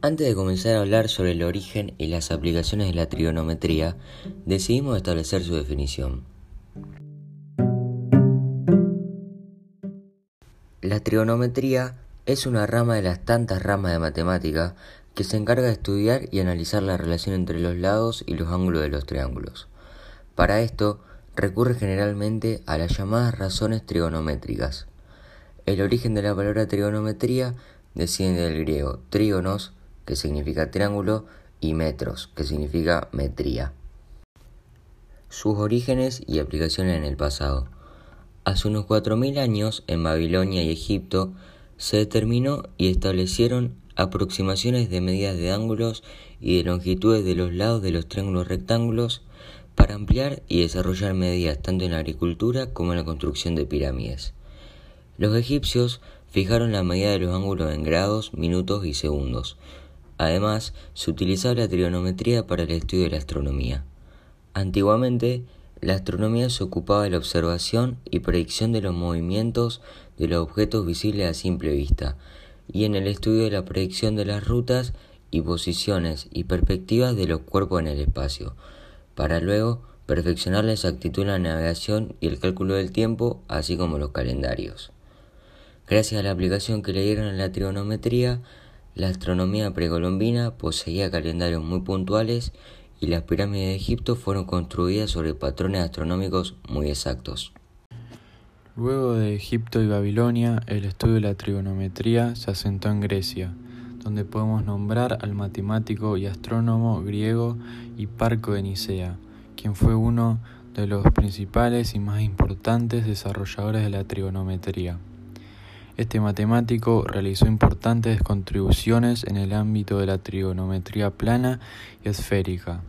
Antes de comenzar a hablar sobre el origen y las aplicaciones de la trigonometría, decidimos establecer su definición. La trigonometría es una rama de las tantas ramas de matemática que se encarga de estudiar y analizar la relación entre los lados y los ángulos de los triángulos. Para esto, recurre generalmente a las llamadas razones trigonométricas. El origen de la palabra trigonometría desciende del griego trígonos, que significa triángulo, y metros, que significa metría. Sus orígenes y aplicaciones en el pasado. Hace unos 4.000 años, en Babilonia y Egipto, se determinó y establecieron aproximaciones de medidas de ángulos y de longitudes de los lados de los triángulos rectángulos para ampliar y desarrollar medidas tanto en la agricultura como en la construcción de pirámides. Los egipcios fijaron la medida de los ángulos en grados, minutos y segundos. Además, se utilizaba la trigonometría para el estudio de la astronomía. Antiguamente, la astronomía se ocupaba de la observación y predicción de los movimientos de los objetos visibles a simple vista, y en el estudio de la predicción de las rutas y posiciones y perspectivas de los cuerpos en el espacio, para luego perfeccionar la exactitud en la navegación y el cálculo del tiempo, así como los calendarios. Gracias a la aplicación que le dieron a la trigonometría, la astronomía precolombina poseía calendarios muy puntuales y las pirámides de Egipto fueron construidas sobre patrones astronómicos muy exactos. Luego de Egipto y Babilonia, el estudio de la trigonometría se asentó en Grecia, donde podemos nombrar al matemático y astrónomo griego Hiparco de Nicea, quien fue uno de los principales y más importantes desarrolladores de la trigonometría. Este matemático realizó importantes contribuciones en el ámbito de la trigonometría plana y esférica.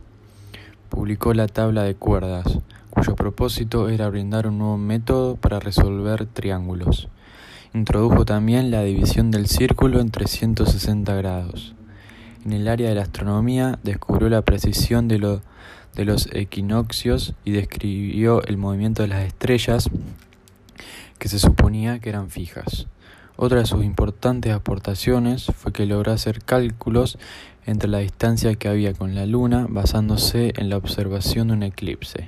Publicó la tabla de cuerdas, cuyo propósito era brindar un nuevo método para resolver triángulos. Introdujo también la división del círculo en 360 grados. En el área de la astronomía descubrió la precisión de, de los equinoccios y describió el movimiento de las estrellas que se suponía que eran fijas. Otra de sus importantes aportaciones fue que logró hacer cálculos entre la distancia que había con la Luna basándose en la observación de un eclipse.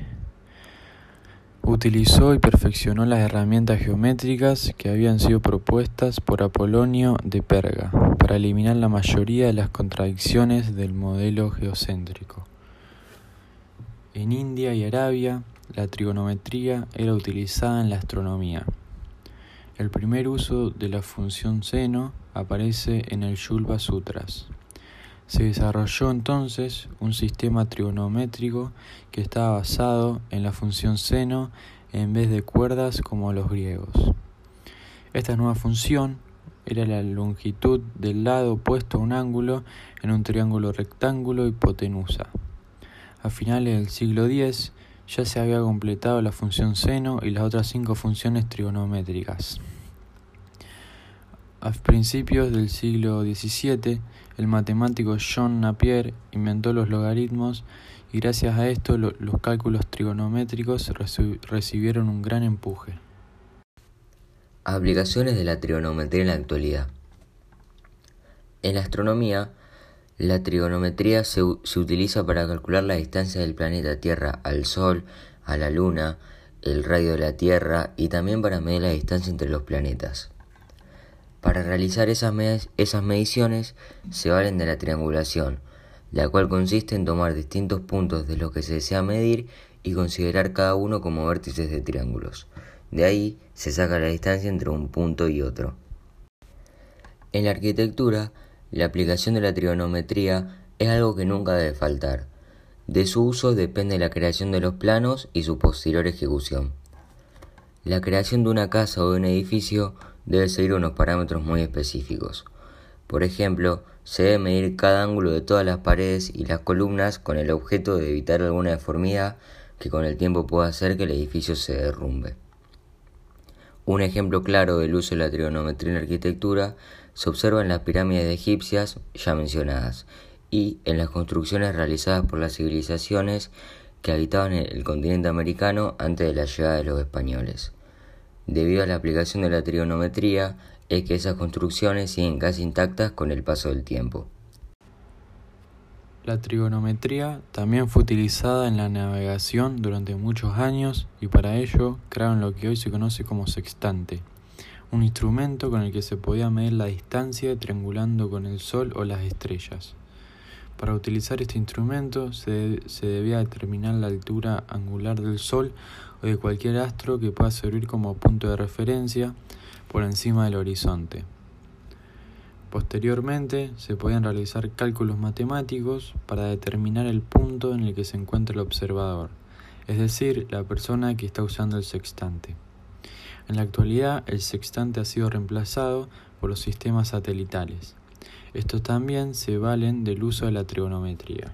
Utilizó y perfeccionó las herramientas geométricas que habían sido propuestas por Apolonio de Perga para eliminar la mayoría de las contradicciones del modelo geocéntrico. En India y Arabia, la trigonometría era utilizada en la astronomía. El primer uso de la función seno aparece en el Shulva Sutras. Se desarrolló entonces un sistema trigonométrico que estaba basado en la función seno en vez de cuerdas como los griegos. Esta nueva función era la longitud del lado opuesto a un ángulo en un triángulo rectángulo hipotenusa. A finales del siglo X ya se había completado la función seno y las otras cinco funciones trigonométricas. A principios del siglo XVII, el matemático John Napier inventó los logaritmos y gracias a esto los cálculos trigonométricos recibieron un gran empuje. Aplicaciones de la trigonometría en la actualidad. En la astronomía, la trigonometría se, se, utiliza para calcular la distancia del planeta Tierra al Sol, a la Luna, el radio de la Tierra y también para medir la distancia entre los planetas. Para realizar esas, esas mediciones se valen de la triangulación, la cual consiste en tomar distintos puntos de los que se desea medir y considerar cada uno como vértices de triángulos. De ahí se saca la distancia entre un punto y otro. En la arquitectura, la aplicación de la trigonometría es algo que nunca debe faltar. De su uso depende la creación de los planos y su posterior ejecución. La creación de una casa o de un edificio debe seguir unos parámetros muy específicos. Por ejemplo, se debe medir cada ángulo de todas las paredes y las columnas con el objeto de evitar alguna deformidad que con el tiempo pueda hacer que el edificio se derrumbe. Un ejemplo claro del uso de la trigonometría en arquitectura se observa en las pirámides egipcias ya mencionadas y en las construcciones realizadas por las civilizaciones que habitaban el continente americano antes de la llegada de los españoles. Debido a la aplicación de la trigonometría, es que esas construcciones siguen casi intactas con el paso del tiempo. La trigonometría también fue utilizada en la navegación durante muchos años y para ello crearon lo que hoy se conoce como sextante, un instrumento con el que se podía medir la distancia triangulando con el Sol o las estrellas. Para utilizar este instrumento se, se, debía determinar la altura angular del Sol o de cualquier astro que pueda servir como punto de referencia por encima del horizonte. Posteriormente, se podían realizar cálculos matemáticos para determinar el punto en el que se encuentra el observador, es decir, la persona que está usando el sextante. En la actualidad, el sextante ha sido reemplazado por los sistemas satelitales. Estos también se valen del uso de la trigonometría.